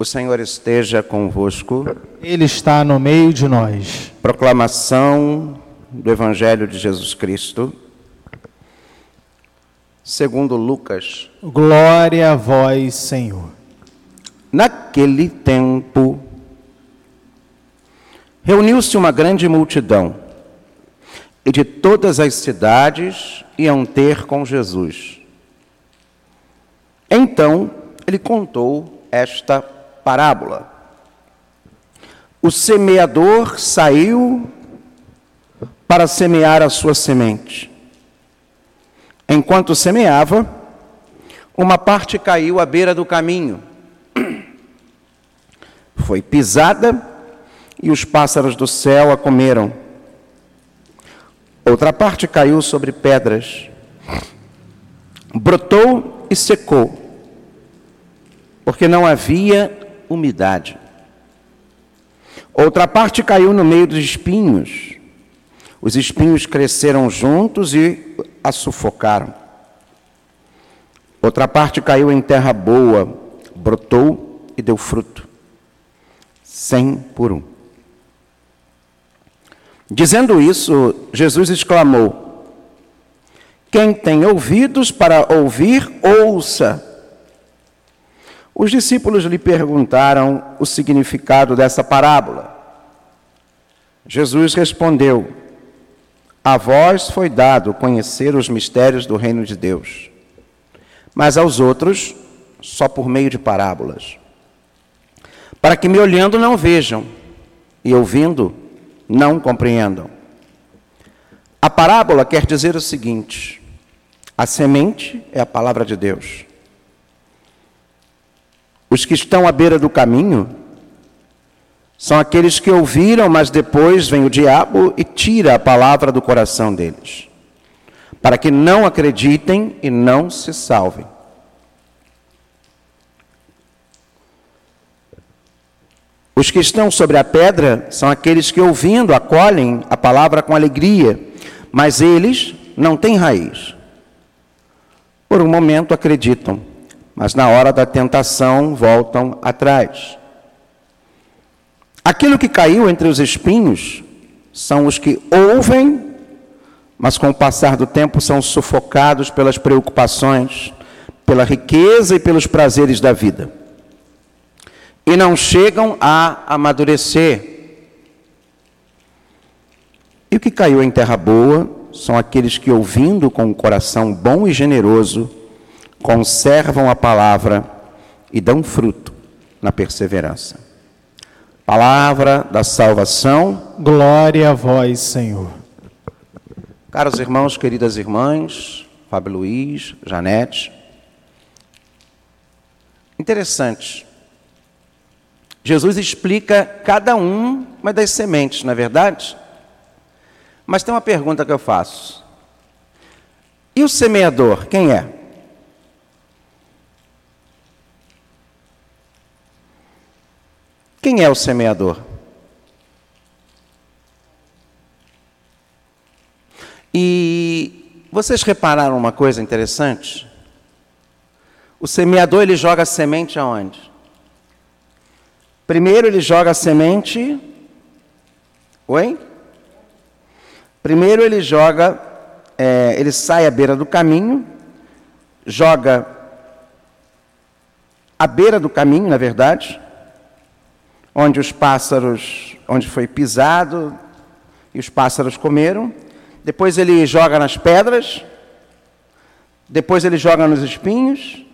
O Senhor esteja convosco. Ele está no meio de nós. Proclamação do Evangelho de Jesus Cristo, segundo Lucas. Glória a vós, Senhor. Naquele tempo, reuniu-se uma grande multidão, e de todas as cidades iam ter com Jesus. Então, ele contou esta parábola. O semeador saiu para semear a sua semente. Enquanto semeava, uma parte caiu à beira do caminho. Foi pisada e os pássaros do céu a comeram. Outra parte caiu sobre pedras. Brotou e secou, porque não havia umidade. Outra parte caiu no meio dos espinhos. Os espinhos cresceram juntos e a sufocaram. Outra parte caiu em terra boa, brotou e deu fruto. Cem por um. Dizendo isso, Jesus exclamou: Quem tem ouvidos para ouvir, ouça. Os discípulos lhe perguntaram o significado dessa parábola. Jesus respondeu: A vós foi dado conhecer os mistérios do reino de Deus, mas aos outros só por meio de parábolas, para que me olhando não vejam e ouvindo não compreendam. A parábola quer dizer o seguinte: a semente é a palavra de Deus. Os que estão à beira do caminho são aqueles que ouviram, mas depois vem o diabo e tira a palavra do coração deles, para que não acreditem e não se salvem. Os que estão sobre a pedra são aqueles que, ouvindo, acolhem a palavra com alegria, mas eles não têm raiz. Por um momento acreditam, mas na hora da tentação voltam atrás. Aquilo que caiu entre os espinhos são os que ouvem, mas com o passar do tempo são sufocados pelas preocupações, pela riqueza e pelos prazeres da vida. E não chegam a amadurecer. E o que caiu em terra boa são aqueles que, ouvindo com um coração bom e generoso, conservam a palavra e dão fruto na perseverança. Palavra da salvação. Glória a vós, Senhor. Caros irmãos, queridas irmãs, Fábio Luiz, Janete. Interessante. Jesus explica cada uma das sementes, não é verdade? Mas tem uma pergunta que eu faço. E o semeador, quem é? Quem é o semeador? E vocês repararam uma coisa interessante? O semeador ele joga a semente aonde? Primeiro ele joga a semente. Oi? Primeiro ele joga, é, ele sai à beira do caminho, joga à beira do caminho, na verdade, onde os pássaros, onde foi pisado e os pássaros comeram. Depois ele joga nas pedras. Depois ele joga nos espinhos.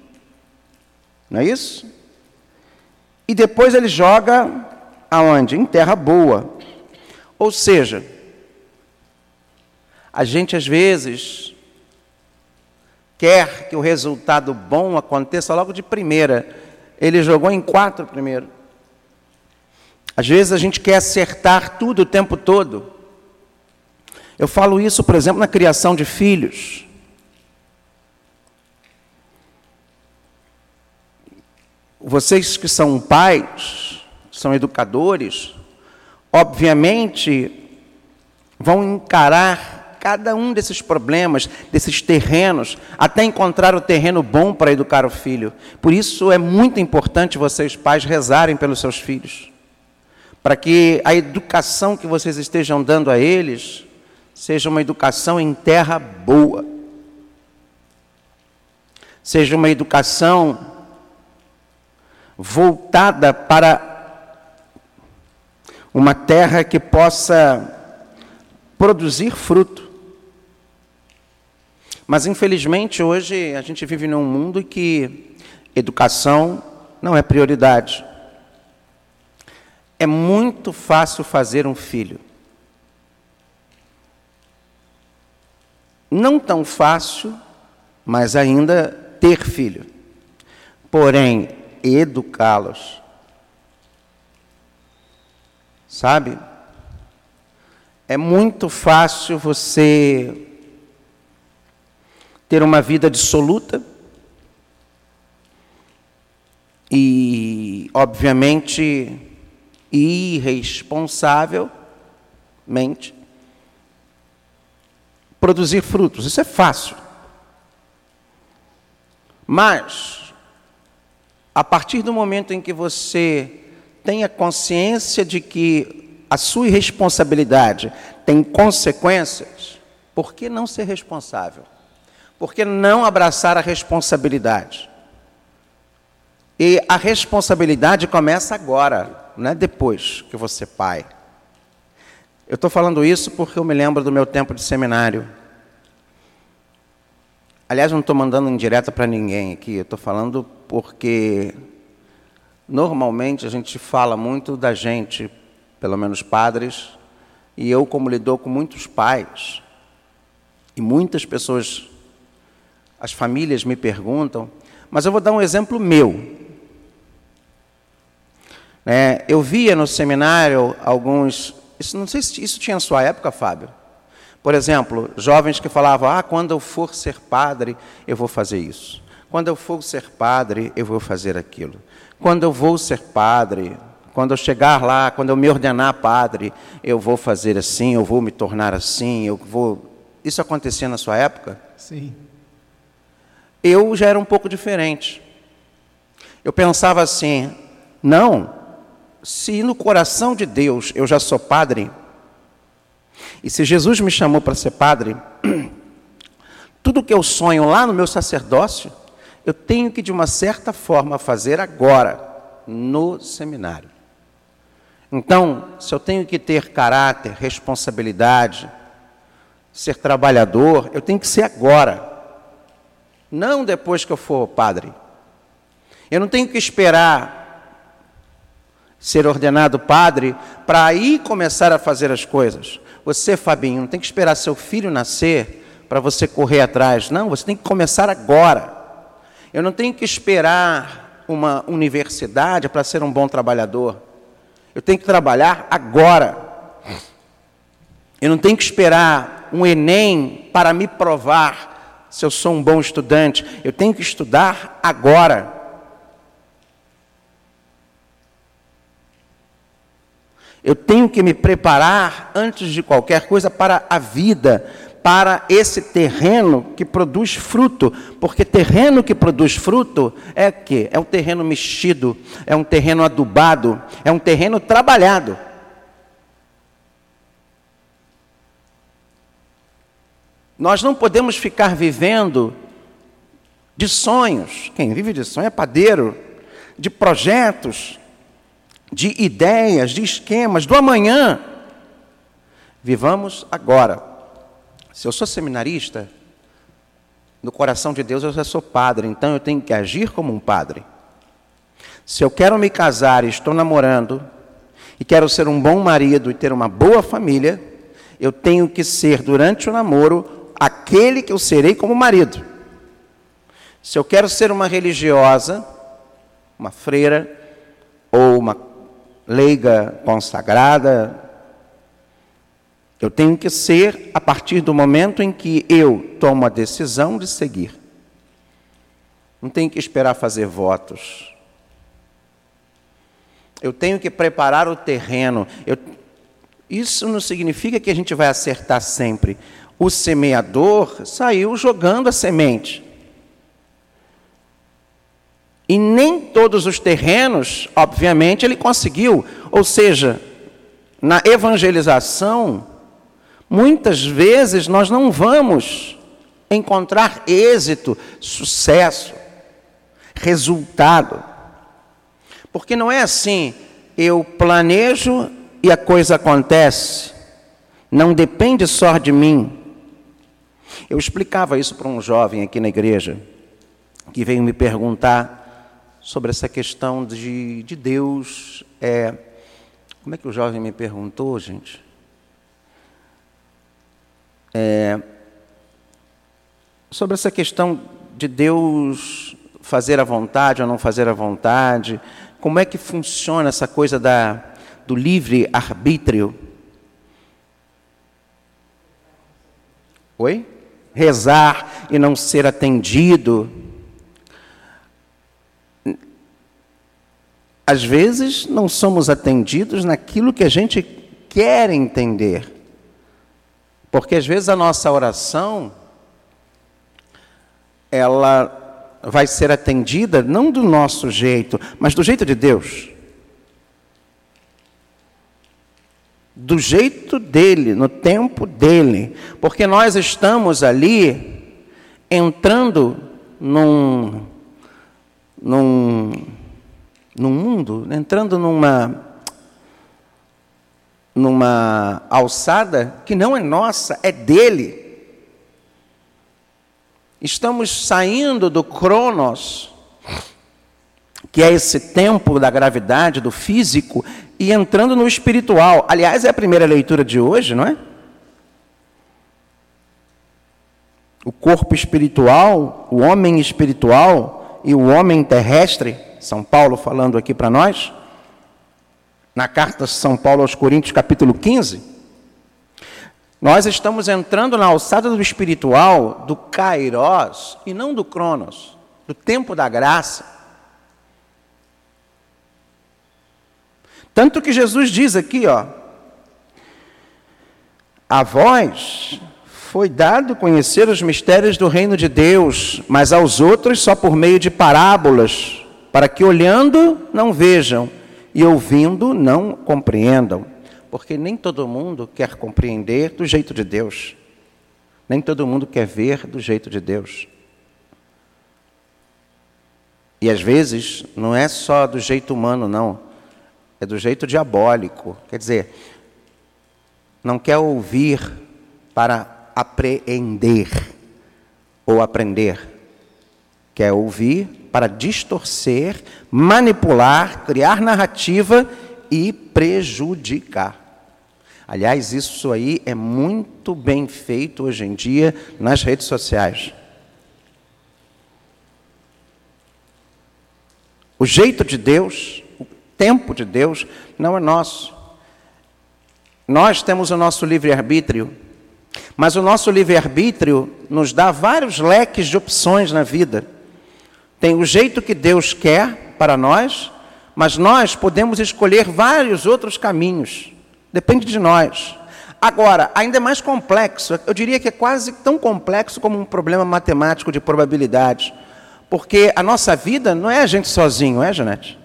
Não é isso? E depois ele joga aonde? Em terra boa. Ou seja, a gente às vezes quer que o resultado bom aconteça logo de primeira. Ele jogou em quatro primeiro. Às vezes a gente quer acertar tudo o tempo todo. Eu falo isso, por exemplo, na criação de filhos. Vocês que são pais, são educadores, obviamente vão encarar cada um desses problemas, desses terrenos, até encontrar o terreno bom para educar o filho. Por isso é muito importante vocês, pais, rezarem pelos seus filhos, para que a educação que vocês estejam dando a eles seja uma educação em terra boa, seja uma educação voltada para uma terra que possa produzir fruto. Mas infelizmente hoje a gente vive num mundo que educação não é prioridade. É muito fácil fazer um filho. Não tão fácil, mas ainda ter filho. Porém, educá-los Sabe? É muito fácil você ter uma vida dissoluta e, obviamente, irresponsavelmente produzir frutos. Isso é fácil. Mas, a partir do momento em que você tenha consciência de que a sua irresponsabilidade tem consequências, por que não ser responsável? Por que não abraçar a responsabilidade? E a responsabilidade começa agora, não é depois que você é pai. Eu estou falando isso porque eu me lembro do meu tempo de seminário. Aliás, não estou mandando indireta para ninguém aqui, eu estou falando porque Normalmente a gente fala muito da gente, pelo menos padres, e eu, como lidou com muitos pais, e muitas pessoas, as famílias me perguntam, mas eu vou dar um exemplo meu. É, eu via no seminário alguns, isso, não sei se isso tinha na sua época, Fábio. Por exemplo, jovens que falavam: Ah, quando eu for ser padre, eu vou fazer isso. Quando eu for ser padre, eu vou fazer aquilo. Quando eu vou ser padre, quando eu chegar lá, quando eu me ordenar padre, eu vou fazer assim, eu vou me tornar assim, eu vou. Isso acontecia na sua época? Sim. Eu já era um pouco diferente. Eu pensava assim: não, se no coração de Deus eu já sou padre, e se Jesus me chamou para ser padre, tudo que eu sonho lá no meu sacerdócio, eu tenho que, de uma certa forma, fazer agora, no seminário. Então, se eu tenho que ter caráter, responsabilidade, ser trabalhador, eu tenho que ser agora, não depois que eu for padre. Eu não tenho que esperar ser ordenado padre para aí começar a fazer as coisas. Você, Fabinho, não tem que esperar seu filho nascer para você correr atrás. Não, você tem que começar agora. Eu não tenho que esperar uma universidade para ser um bom trabalhador. Eu tenho que trabalhar agora. Eu não tenho que esperar um Enem para me provar se eu sou um bom estudante. Eu tenho que estudar agora. Eu tenho que me preparar antes de qualquer coisa para a vida, para esse terreno que produz fruto, porque terreno que produz fruto é que é um terreno mexido, é um terreno adubado, é um terreno trabalhado. Nós não podemos ficar vivendo de sonhos. Quem vive de sonho é padeiro, de projetos, de ideias, de esquemas do amanhã. Vivamos agora. Se eu sou seminarista, no coração de Deus eu já sou padre, então eu tenho que agir como um padre. Se eu quero me casar e estou namorando, e quero ser um bom marido e ter uma boa família, eu tenho que ser, durante o namoro, aquele que eu serei como marido. Se eu quero ser uma religiosa, uma freira, ou uma leiga consagrada, eu tenho que ser a partir do momento em que eu tomo a decisão de seguir. Não tenho que esperar fazer votos. Eu tenho que preparar o terreno. Eu... Isso não significa que a gente vai acertar sempre. o semeador saiu jogando a semente. E nem todos os terrenos, obviamente, ele conseguiu. Ou seja, na evangelização, muitas vezes nós não vamos encontrar êxito, sucesso, resultado. Porque não é assim, eu planejo e a coisa acontece. Não depende só de mim. Eu explicava isso para um jovem aqui na igreja, que veio me perguntar sobre essa questão de, de Deus. É, como é que o jovem me perguntou, gente? É, sobre essa questão de Deus fazer a vontade ou não fazer a vontade, como é que funciona essa coisa da, do livre arbítrio? Oi? Rezar e não ser atendido. Às vezes não somos atendidos naquilo que a gente quer entender. Porque às vezes a nossa oração ela vai ser atendida não do nosso jeito, mas do jeito de Deus. Do jeito dele, no tempo dele. Porque nós estamos ali entrando num, num no mundo, entrando numa numa alçada que não é nossa, é dele. Estamos saindo do Cronos, que é esse tempo da gravidade, do físico, e entrando no espiritual. Aliás, é a primeira leitura de hoje, não é? O corpo espiritual, o homem espiritual e o homem terrestre são Paulo falando aqui para nós, na carta de São Paulo aos Coríntios, capítulo 15, nós estamos entrando na alçada do espiritual do Kairos e não do Cronos, do tempo da graça. Tanto que Jesus diz aqui, ó, a vós foi dado conhecer os mistérios do reino de Deus, mas aos outros só por meio de parábolas para que olhando não vejam e ouvindo não compreendam. Porque nem todo mundo quer compreender do jeito de Deus. Nem todo mundo quer ver do jeito de Deus. E às vezes não é só do jeito humano, não. É do jeito diabólico. Quer dizer, não quer ouvir para apreender ou aprender. Quer ouvir para distorcer, manipular, criar narrativa e prejudicar. Aliás, isso aí é muito bem feito hoje em dia nas redes sociais. O jeito de Deus, o tempo de Deus, não é nosso. Nós temos o nosso livre-arbítrio, mas o nosso livre-arbítrio nos dá vários leques de opções na vida. Tem o jeito que Deus quer para nós, mas nós podemos escolher vários outros caminhos. Depende de nós. Agora, ainda é mais complexo, eu diria que é quase tão complexo como um problema matemático de probabilidades. Porque a nossa vida não é a gente sozinho, é, Janete?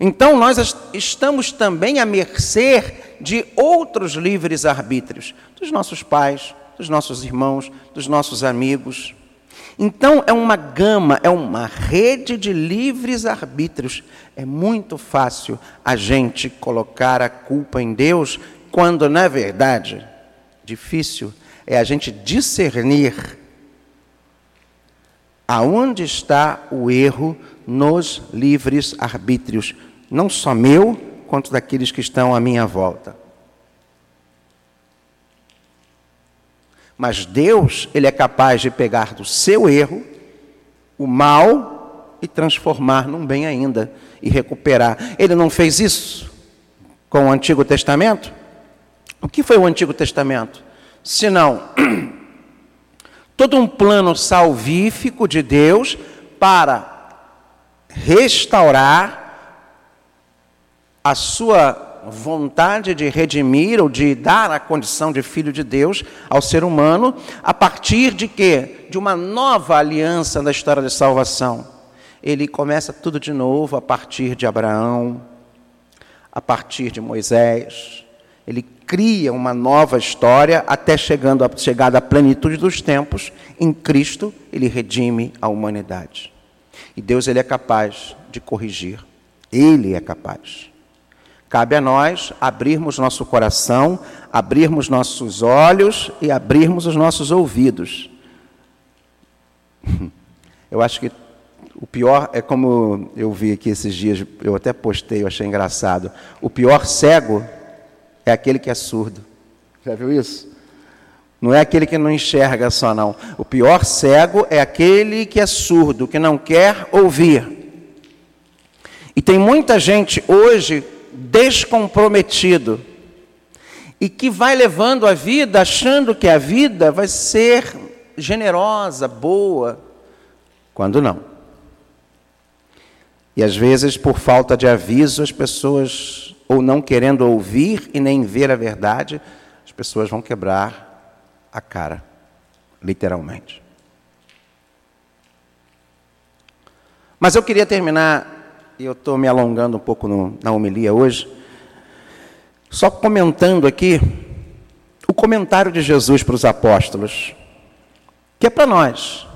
Então, nós estamos também à mercê de outros livres arbítrios, dos nossos pais, dos nossos irmãos, dos nossos amigos. Então, é uma gama, é uma rede de livres arbítrios. É muito fácil a gente colocar a culpa em Deus, quando, na verdade, difícil é a gente discernir aonde está o erro nos livres arbítrios, não só meu, quanto daqueles que estão à minha volta. Mas Deus, ele é capaz de pegar do seu erro o mal e transformar num bem ainda e recuperar. Ele não fez isso com o Antigo Testamento? O que foi o Antigo Testamento? Senão todo um plano salvífico de Deus para restaurar a sua vontade de redimir ou de dar a condição de filho de Deus ao ser humano a partir de quê? De uma nova aliança na história de salvação. Ele começa tudo de novo a partir de Abraão, a partir de Moisés. Ele cria uma nova história até chegando a chegada à plenitude dos tempos, em Cristo ele redime a humanidade. E Deus ele é capaz de corrigir. Ele é capaz. Cabe a nós abrirmos nosso coração, abrirmos nossos olhos e abrirmos os nossos ouvidos. Eu acho que o pior é como eu vi aqui esses dias, eu até postei, eu achei engraçado. O pior cego é aquele que é surdo. Já viu isso? Não é aquele que não enxerga só, não. O pior cego é aquele que é surdo, que não quer ouvir. E tem muita gente hoje descomprometido e que vai levando a vida achando que a vida vai ser generosa, boa, quando não. E às vezes, por falta de aviso, as pessoas, ou não querendo ouvir e nem ver a verdade, as pessoas vão quebrar a cara, literalmente. Mas eu queria terminar, eu estou me alongando um pouco no, na homilia hoje, só comentando aqui o comentário de Jesus para os apóstolos, que é para nós.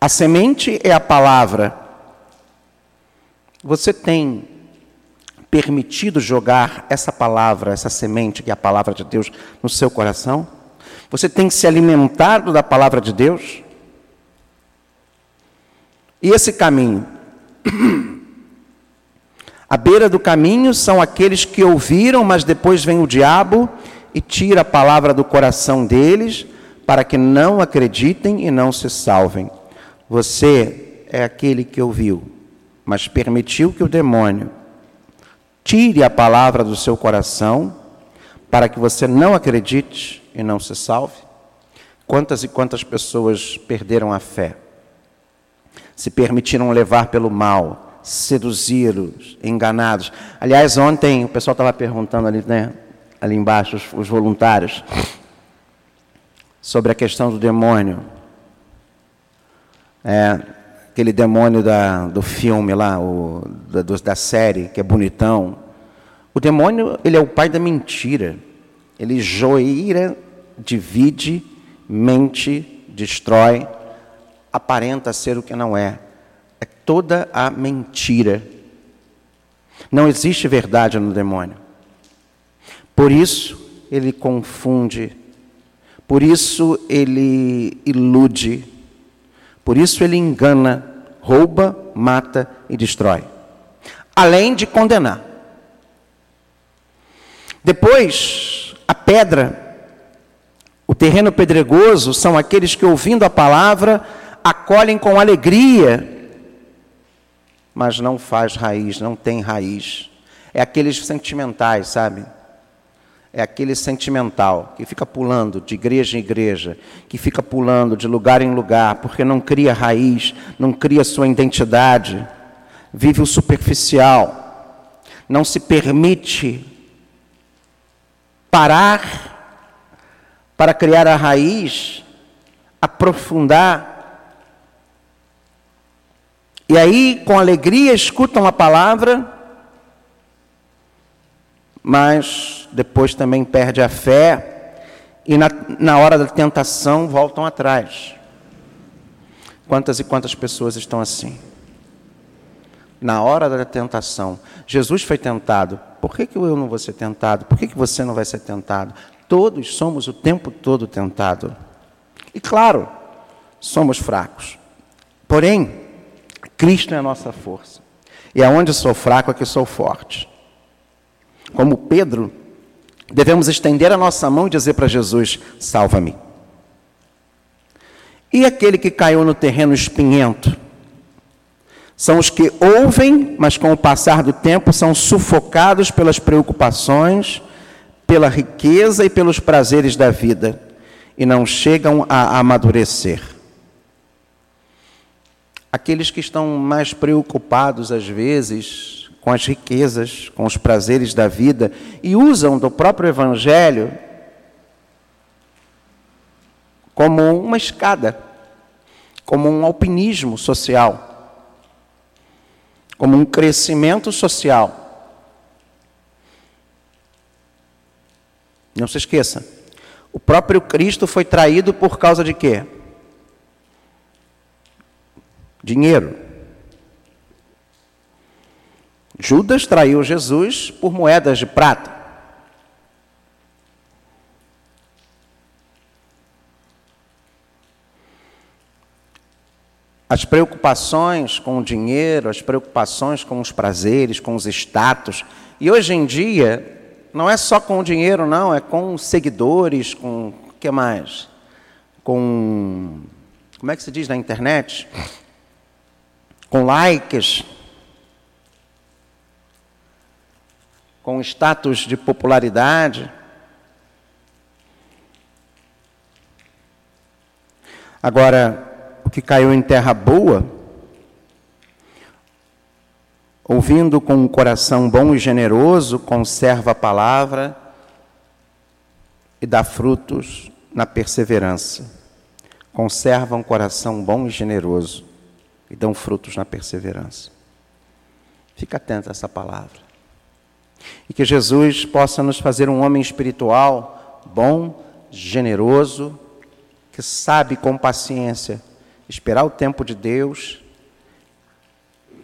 A semente é a palavra. Você tem permitido jogar essa palavra, essa semente, que é a palavra de Deus, no seu coração? Você tem se alimentado da palavra de Deus? E esse caminho? À beira do caminho são aqueles que ouviram, mas depois vem o diabo e tira a palavra do coração deles, para que não acreditem e não se salvem. Você é aquele que ouviu, mas permitiu que o demônio tire a palavra do seu coração para que você não acredite e não se salve? Quantas e quantas pessoas perderam a fé? Se permitiram levar pelo mal, seduzidos, enganados. Aliás, ontem o pessoal estava perguntando ali, né, ali embaixo, os, os voluntários, sobre a questão do demônio. É, aquele demônio da, do filme lá, o, da, da série, que é bonitão. O demônio, ele é o pai da mentira. Ele joeira, divide, mente, destrói, aparenta ser o que não é. É toda a mentira. Não existe verdade no demônio. Por isso, ele confunde. Por isso, ele ilude por isso ele engana, rouba, mata e destrói. Além de condenar. Depois, a pedra, o terreno pedregoso, são aqueles que, ouvindo a palavra, acolhem com alegria, mas não faz raiz, não tem raiz. É aqueles sentimentais, sabe? é aquele sentimental que fica pulando de igreja em igreja, que fica pulando de lugar em lugar, porque não cria raiz, não cria sua identidade, vive o superficial, não se permite parar para criar a raiz, aprofundar. E aí, com alegria, escutam a palavra mas depois também perde a fé e na, na hora da tentação voltam atrás. Quantas e quantas pessoas estão assim? Na hora da tentação, Jesus foi tentado. Por que, que eu não vou ser tentado? Por que, que você não vai ser tentado? Todos somos o tempo todo tentados. E claro, somos fracos. Porém, Cristo é a nossa força. E aonde sou fraco é que sou forte como Pedro, devemos estender a nossa mão e dizer para Jesus: salva-me. E aquele que caiu no terreno espinhento? São os que ouvem, mas com o passar do tempo são sufocados pelas preocupações, pela riqueza e pelos prazeres da vida, e não chegam a amadurecer. Aqueles que estão mais preocupados, às vezes, com as riquezas, com os prazeres da vida e usam do próprio Evangelho como uma escada, como um alpinismo social, como um crescimento social. Não se esqueça, o próprio Cristo foi traído por causa de quê? Dinheiro. Judas traiu Jesus por moedas de prata. As preocupações com o dinheiro, as preocupações com os prazeres, com os status. E hoje em dia, não é só com o dinheiro, não, é com seguidores, com. O que mais? Com. Como é que se diz na internet? Com likes. Com status de popularidade. Agora, o que caiu em terra boa, ouvindo com um coração bom e generoso, conserva a palavra e dá frutos na perseverança. Conserva um coração bom e generoso e dão frutos na perseverança. Fica atento a essa palavra. E que Jesus possa nos fazer um homem espiritual bom, generoso, que sabe com paciência esperar o tempo de Deus,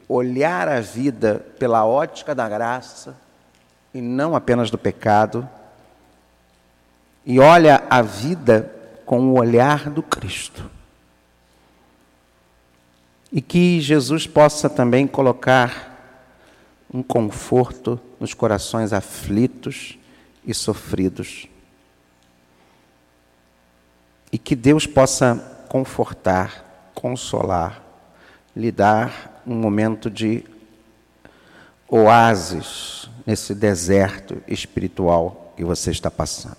olhar a vida pela ótica da graça e não apenas do pecado, e olha a vida com o olhar do Cristo. E que Jesus possa também colocar um conforto nos corações aflitos e sofridos. E que Deus possa confortar consolar, lhe dar um momento de oásis nesse deserto espiritual que você está passando.